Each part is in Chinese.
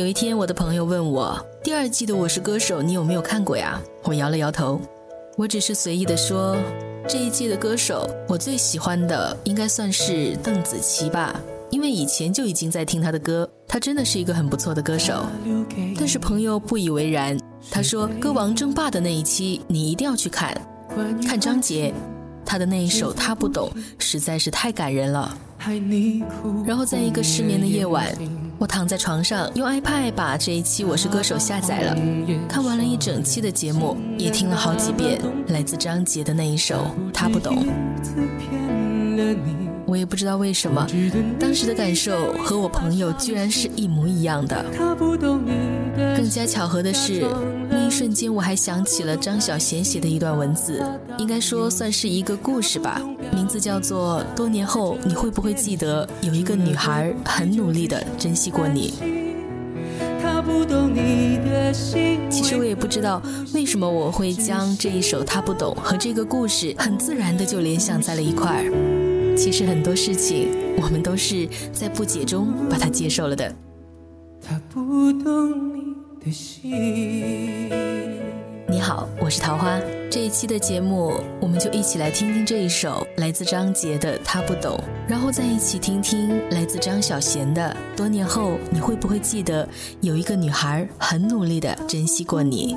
有一天，我的朋友问我，第二季的《我是歌手》你有没有看过呀？我摇了摇头，我只是随意的说，这一季的歌手，我最喜欢的应该算是邓紫棋吧，因为以前就已经在听她的歌，她真的是一个很不错的歌手。但是朋友不以为然，他说《歌王争霸》的那一期你一定要去看，看张杰。他的那一首《他不懂》实在是太感人了。然后在一个失眠的夜晚，我躺在床上，用 iPad 把这一期《我是歌手》下载了，看完了一整期的节目，也听了好几遍来自张杰的那一首《他不懂》。我也不知道为什么，当时的感受和我朋友居然是一模一样的。更加巧合的是，那一瞬间我还想起了张小娴写的一段文字，应该说算是一个故事吧，名字叫做《多年后你会不会记得有一个女孩很努力的珍惜过你》。其实我也不知道为什么我会将这一首《他不懂》和这个故事很自然的就联想在了一块儿。其实很多事情，我们都是在不解中把它接受了的。他不懂你的心。你好，我是桃花。这一期的节目，我们就一起来听听这一首来自张杰的《他不懂》，然后再一起听听来自张小娴的《多年后你会不会记得有一个女孩很努力的珍惜过你》。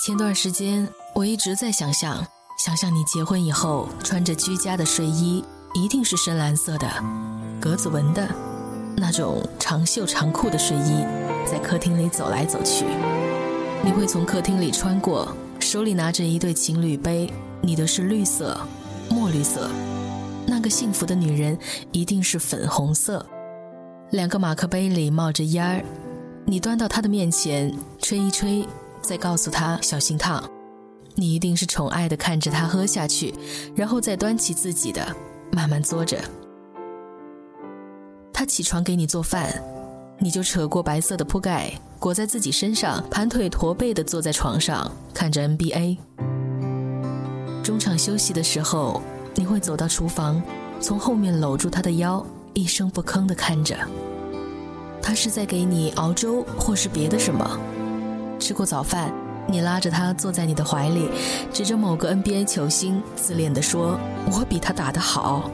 前段时间，我一直在想象，想象你结婚以后穿着居家的睡衣，一定是深蓝色的，格子纹的，那种长袖长裤的睡衣，在客厅里走来走去。你会从客厅里穿过，手里拿着一对情侣杯，你的是绿色，墨绿色。那个幸福的女人一定是粉红色，两个马克杯里冒着烟儿，你端到她的面前，吹一吹。再告诉他小心烫，你一定是宠爱的看着他喝下去，然后再端起自己的慢慢嘬着。他起床给你做饭，你就扯过白色的铺盖裹在自己身上，盘腿驼背的坐在床上看着 NBA。中场休息的时候，你会走到厨房，从后面搂住他的腰，一声不吭的看着。他是在给你熬粥，或是别的什么？吃过早饭，你拉着他坐在你的怀里，指着某个 NBA 球星，自恋地说：“我比他打得好。”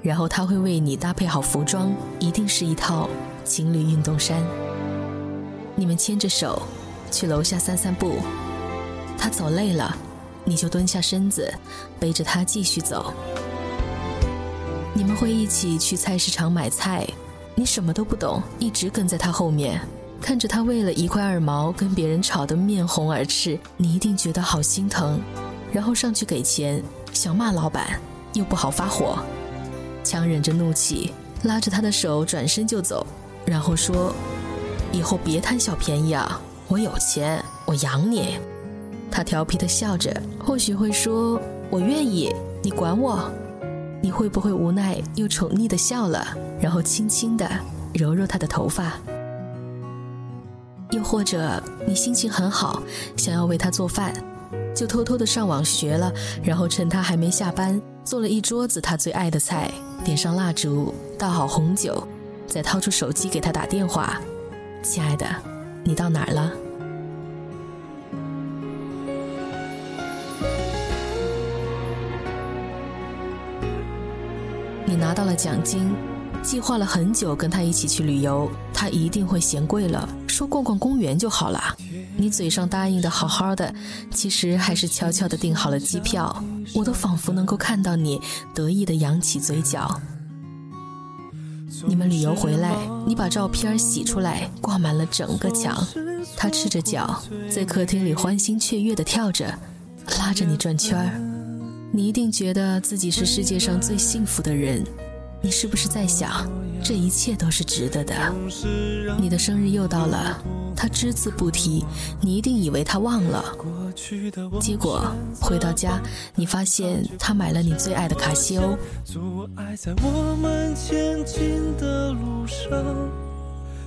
然后他会为你搭配好服装，一定是一套情侣运动衫。你们牵着手去楼下散散步，他走累了，你就蹲下身子，背着他继续走。你们会一起去菜市场买菜，你什么都不懂，一直跟在他后面。看着他为了一块二毛跟别人吵得面红耳赤，你一定觉得好心疼，然后上去给钱，想骂老板，又不好发火，强忍着怒气，拉着他的手转身就走，然后说：“以后别贪小便宜啊，我有钱，我养你。”他调皮的笑着，或许会说：“我愿意，你管我。”你会不会无奈又宠溺的笑了，然后轻轻的揉揉他的头发？又或者你心情很好，想要为他做饭，就偷偷的上网学了，然后趁他还没下班，做了一桌子他最爱的菜，点上蜡烛，倒好红酒，再掏出手机给他打电话：“亲爱的，你到哪儿了？”你拿到了奖金。计划了很久跟他一起去旅游，他一定会嫌贵了，说逛逛公园就好了。你嘴上答应的好好的，其实还是悄悄的订好了机票。我都仿佛能够看到你得意的扬起嘴角。你们旅游回来，你把照片洗出来，挂满了整个墙。他赤着脚在客厅里欢欣雀跃的跳着，拉着你转圈儿。你一定觉得自己是世界上最幸福的人，你是不是在想，这一切都是值得的？你的生日又到了，他只字不提，你一定以为他忘了。结果回到家，你发现他买了你最爱的卡西欧。阻碍在我们前进的路上，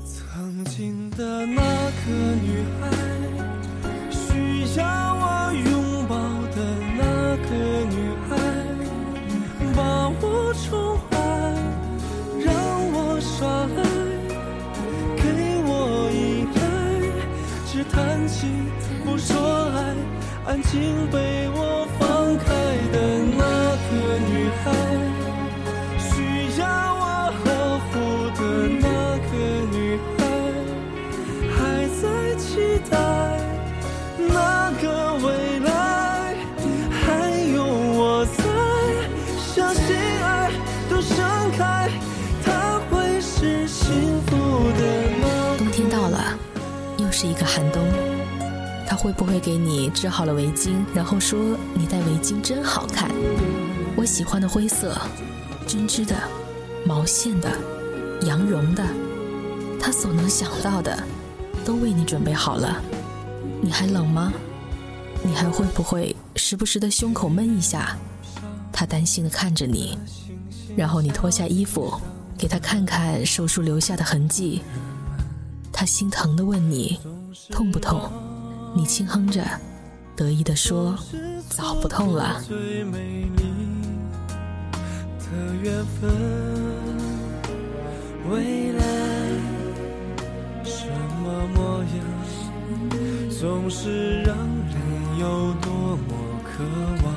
曾经的那个女孩，需要我安静被我放开的织好了围巾，然后说你戴围巾真好看？我喜欢的灰色，针织的、毛线的、羊绒的，他所能想到的，都为你准备好了。你还冷吗？你还会不会时不时的胸口闷一下？他担心的看着你，然后你脱下衣服，给他看看手术留下的痕迹。他心疼的问你，痛不痛？你轻哼着，得意地说：“早不痛了。总是让人有多么渴望。”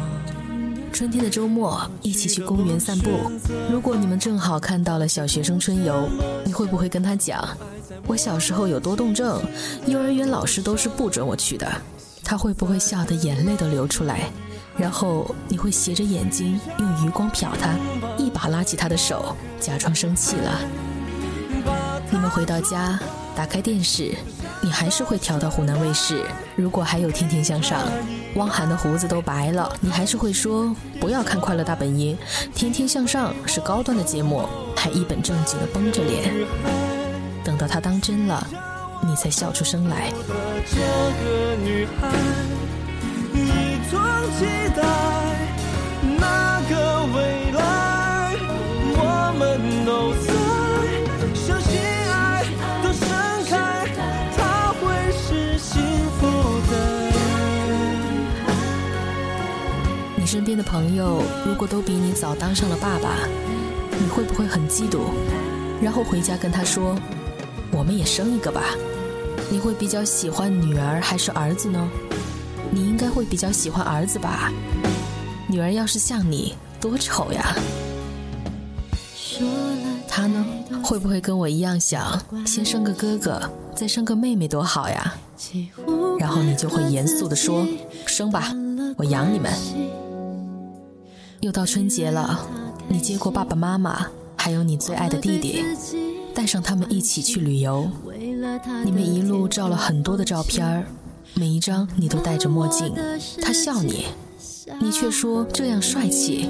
春天的周末，一起去公园散步。如果你们正好看到了小学生春游，你会不会跟他讲，我小时候有多动症，幼儿园老师都是不准我去的？他会不会笑得眼泪都流出来？然后你会斜着眼睛用余光瞟他，一把拉起他的手，假装生气了。你们回到家，打开电视，你还是会调到湖南卫视。如果还有《天天向上》，汪涵的胡子都白了，你还是会说不要看《快乐大本营》，《天天向上》是高端的节目，还一本正经的绷着脸。等到他当真了，你才笑出声来。这个女孩一同期待那个未来，我们都在相信爱都盛开，它会幸福的。你身边的朋友如果都比你早当上了爸爸，你会不会很嫉妒？然后回家跟他说：“我们也生一个吧。”你会比较喜欢女儿还是儿子呢？你应该会比较喜欢儿子吧？女儿要是像你，多丑呀！他呢，会不会跟我一样想，先生个哥哥，再生个妹妹多好呀？然后你就会严肃地说：“生吧，我养你们。”又到春节了，你接过爸爸妈妈，还有你最爱的弟弟，带上他们一起去旅游。你们一路照了很多的照片儿，每一张你都戴着墨镜。他笑你，你却说这样帅气。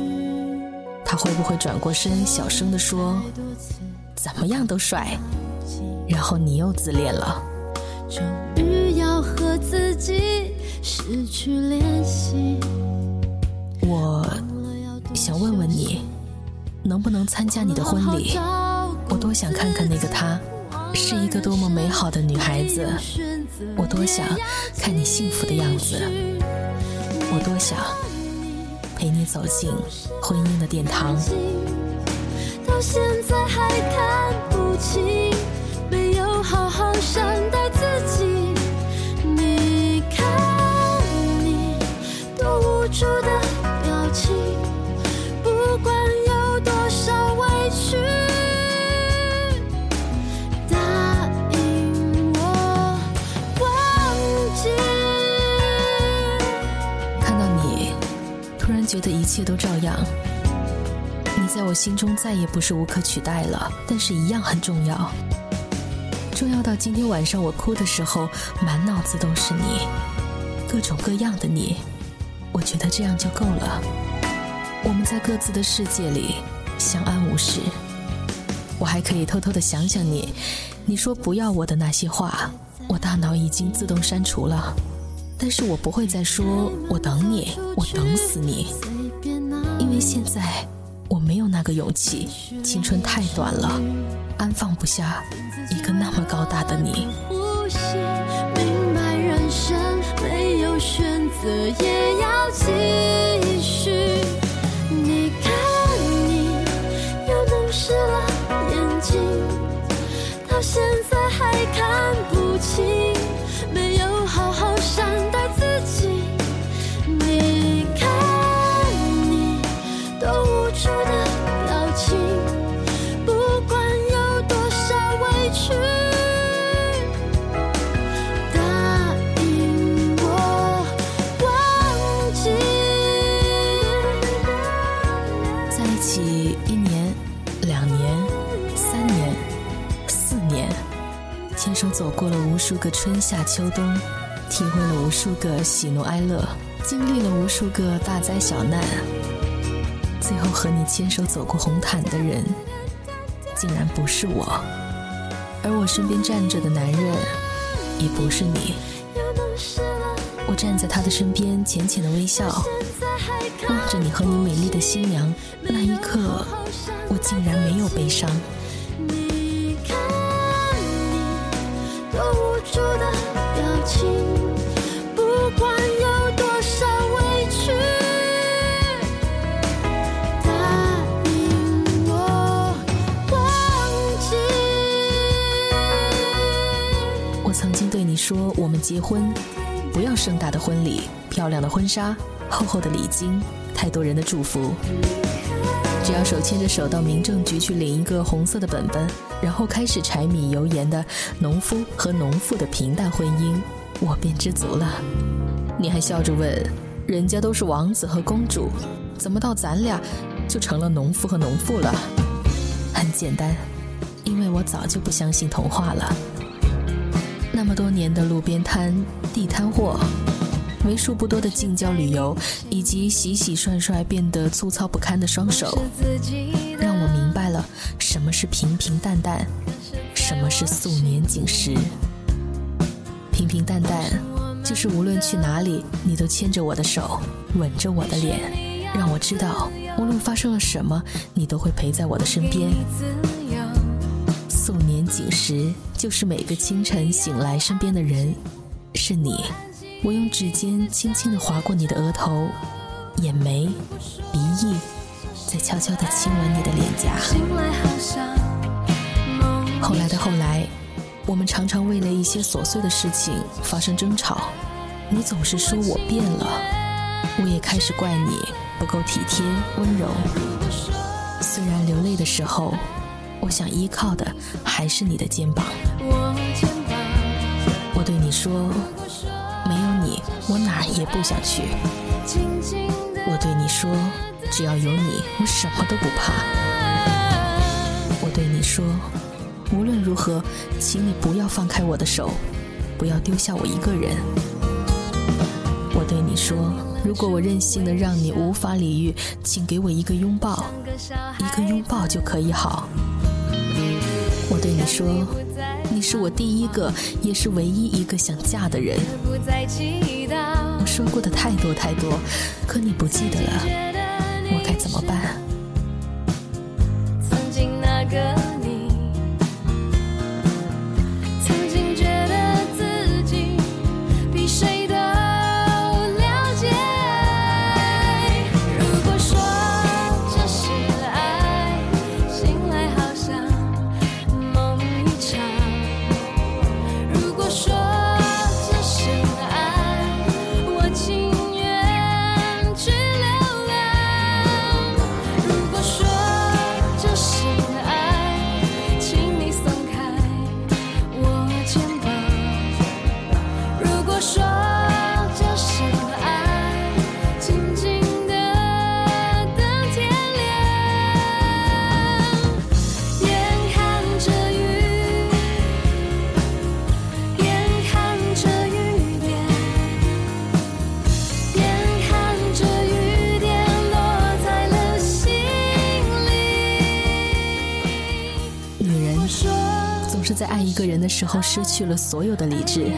他会不会转过身，小声地说：“怎么样都帅。”然后你又自恋了。终于要和自己失去联系。我想问问你，能不能参加你的婚礼？我多想看看那个她，是一个多么美好的女孩子。我多想看你幸福的样子。我多想陪你走进婚姻的殿堂。到现在还看不清，没有好好觉得一切都照样。你在我心中再也不是无可取代了，但是一样很重要。重要到今天晚上我哭的时候，满脑子都是你，各种各样的你。我觉得这样就够了。我们在各自的世界里相安无事。我还可以偷偷的想想你，你说不要我的那些话，我大脑已经自动删除了。但是我不会再说我等你，我等死你，因为现在我没有那个勇气。青春太短了，安放不下一个那么高大的你。呼吸，明白人生没有选择，也要继续。你看，你又弄湿了眼睛，到现在还看不清，春夏秋冬，体会了无数个喜怒哀乐，经历了无数个大灾小难，最后和你牵手走过红毯的人，竟然不是我，而我身边站着的男人，也不是你。我站在他的身边，浅浅的微笑，望着你和你美丽的新娘，那一刻，我竟然没有悲伤。情，不管有多少委屈，答应我忘记。我曾经对你说，我们结婚，不要盛大的婚礼，漂亮的婚纱，厚厚的礼金，太多人的祝福。只要手牵着手到民政局去领一个红色的本本，然后开始柴米油盐的农夫和农妇的平淡婚姻，我便知足了。你还笑着问，人家都是王子和公主，怎么到咱俩就成了农夫和农妇了？很简单，因为我早就不相信童话了。那么多年的路边摊、地摊货，为数不多的近郊旅游，以及洗洗涮涮变得粗糙不堪的双手，让我明白了什么是平平淡淡，什么是素年锦时。平平淡淡，就是无论去哪里，你都牵着我的手，吻着我的脸，让我知道，无论发生了什么，你都会陪在我的身边。素年锦时，就是每个清晨醒来，身边的人是你。我用指尖轻轻地划过你的额头、眼眉、鼻翼，再悄悄地亲吻你的脸颊。后来的后来，我们常常为了一些琐碎的事情发生争吵。你总是说我变了，我也开始怪你不够体贴温柔。虽然流泪的时候，我想依靠的还是你的肩膀。我对你说，没有你，我哪儿也不想去。我对你说，只要有你，我什么都不怕。何，请你不要放开我的手，不要丢下我一个人。我对你说，如果我任性的让你无法理喻，请给我一个拥抱，一个拥抱就可以好。我对你说，你是我第一个，也是唯一一个想嫁的人。我说过的太多太多，可你不记得了，我该怎么办？时候失去了所有的理智，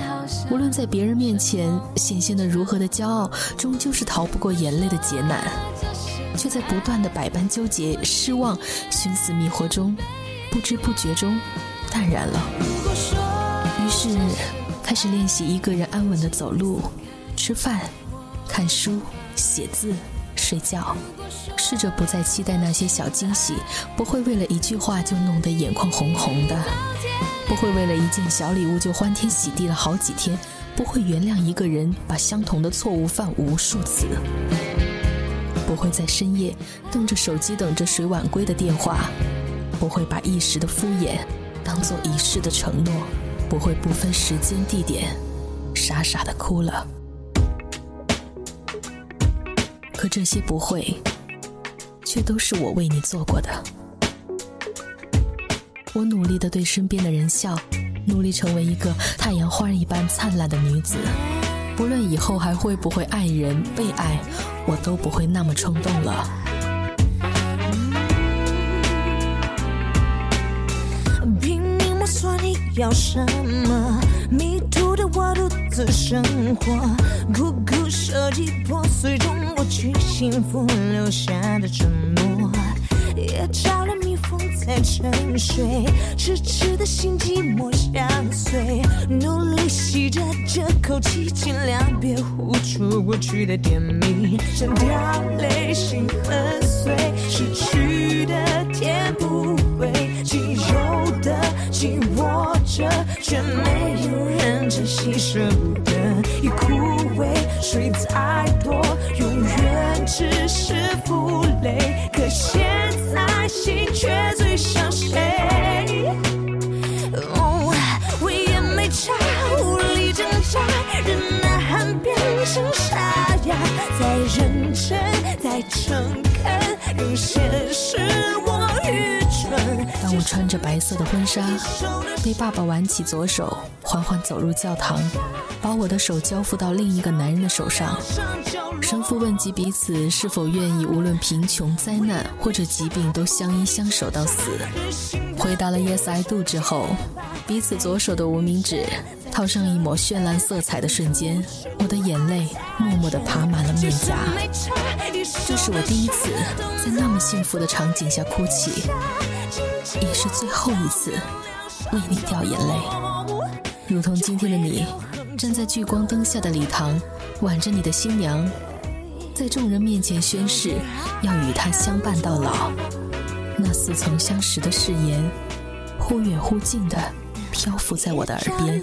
无论在别人面前显现的如何的骄傲，终究是逃不过眼泪的劫难，却在不断的百般纠结、失望、寻死觅活中，不知不觉中淡然了。于是，开始练习一个人安稳的走路、吃饭、看书、写字。睡觉，试着不再期待那些小惊喜，不会为了一句话就弄得眼眶红红的，不会为了一件小礼物就欢天喜地了好几天，不会原谅一个人把相同的错误犯无数次，不会在深夜瞪着手机等着谁晚归的电话，不会把一时的敷衍当做一世的承诺，不会不分时间地点傻傻的哭了。可这些不会，却都是我为你做过的。我努力的对身边的人笑，努力成为一个太阳花一般灿烂的女子。不论以后还会不会爱人、被爱，我都不会那么冲动了。拼命摸索你要什么？我独自生活，苦苦设计破碎中我去幸福留下的承诺，也找了蜜蜂在沉睡，痴痴的心寂寞相随，努力吸着这口气，尽量别呼出过去的甜蜜，想掉泪心很碎，失去舍不得已枯萎，水再多，永远只是负累。穿着白色的婚纱，被爸爸挽起左手，缓缓走入教堂，把我的手交付到另一个男人的手上。神父问及彼此是否愿意，无论贫穷、灾难或者疾病，都相依相守到死。回答了 Yes I do 之后，彼此左手的无名指套上一抹绚烂色彩的瞬间，我的眼泪默默地爬满了面颊。这是我第一次在那么幸福的场景下哭泣，也是最后一次为你掉眼泪。如同今天的你，站在聚光灯下的礼堂，挽着你的新娘，在众人面前宣誓要与她相伴到老。那似曾相识的誓言，忽远忽近的漂浮在我的耳边，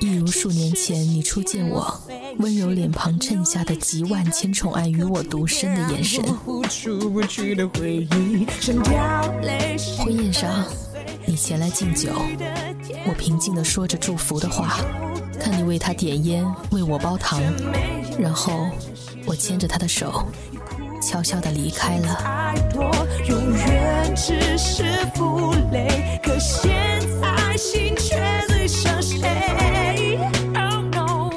一如数年前你初见我，温柔脸庞衬下的集万千宠爱于我独身的眼神。婚宴上，你前来敬酒，我平静地说着祝福的话，看你为他点烟，为我煲糖，然后我牵着他的手，悄悄地离开了。太多，永远只是负累。可现在心却最想谁？Oh no，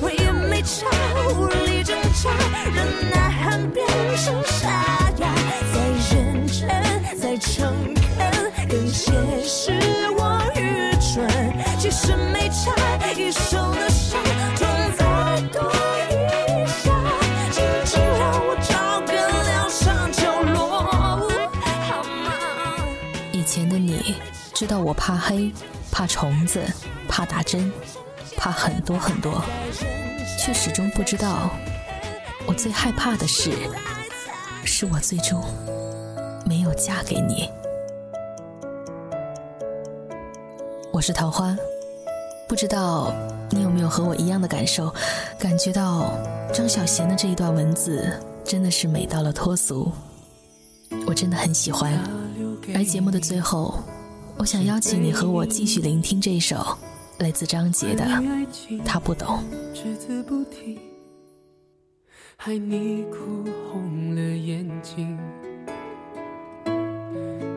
我也没差，无力挣扎，人呐喊变成我怕黑，怕虫子，怕打针，怕很多很多，却始终不知道，我最害怕的事，是我最终没有嫁给你。我是桃花，不知道你有没有和我一样的感受，感觉到张小娴的这一段文字真的是美到了脱俗，我真的很喜欢。而节目的最后，我想邀请你和我继续聆听这首来自张杰的《他不懂》。只字不提，害你哭红了眼睛。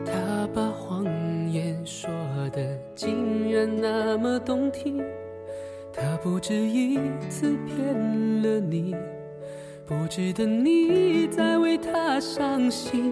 他把谎言说的竟然那么动听，他不止一次骗了你，不值得你再为他伤心。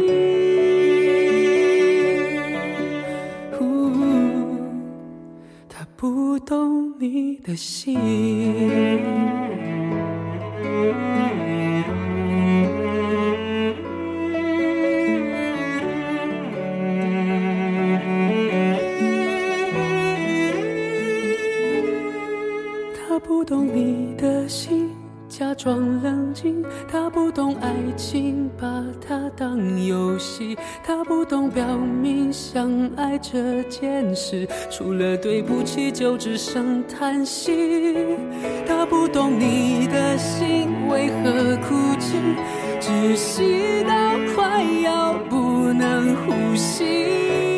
的心。对不起就只剩叹息。他不懂你的心为何哭泣，窒息到快要不能呼吸。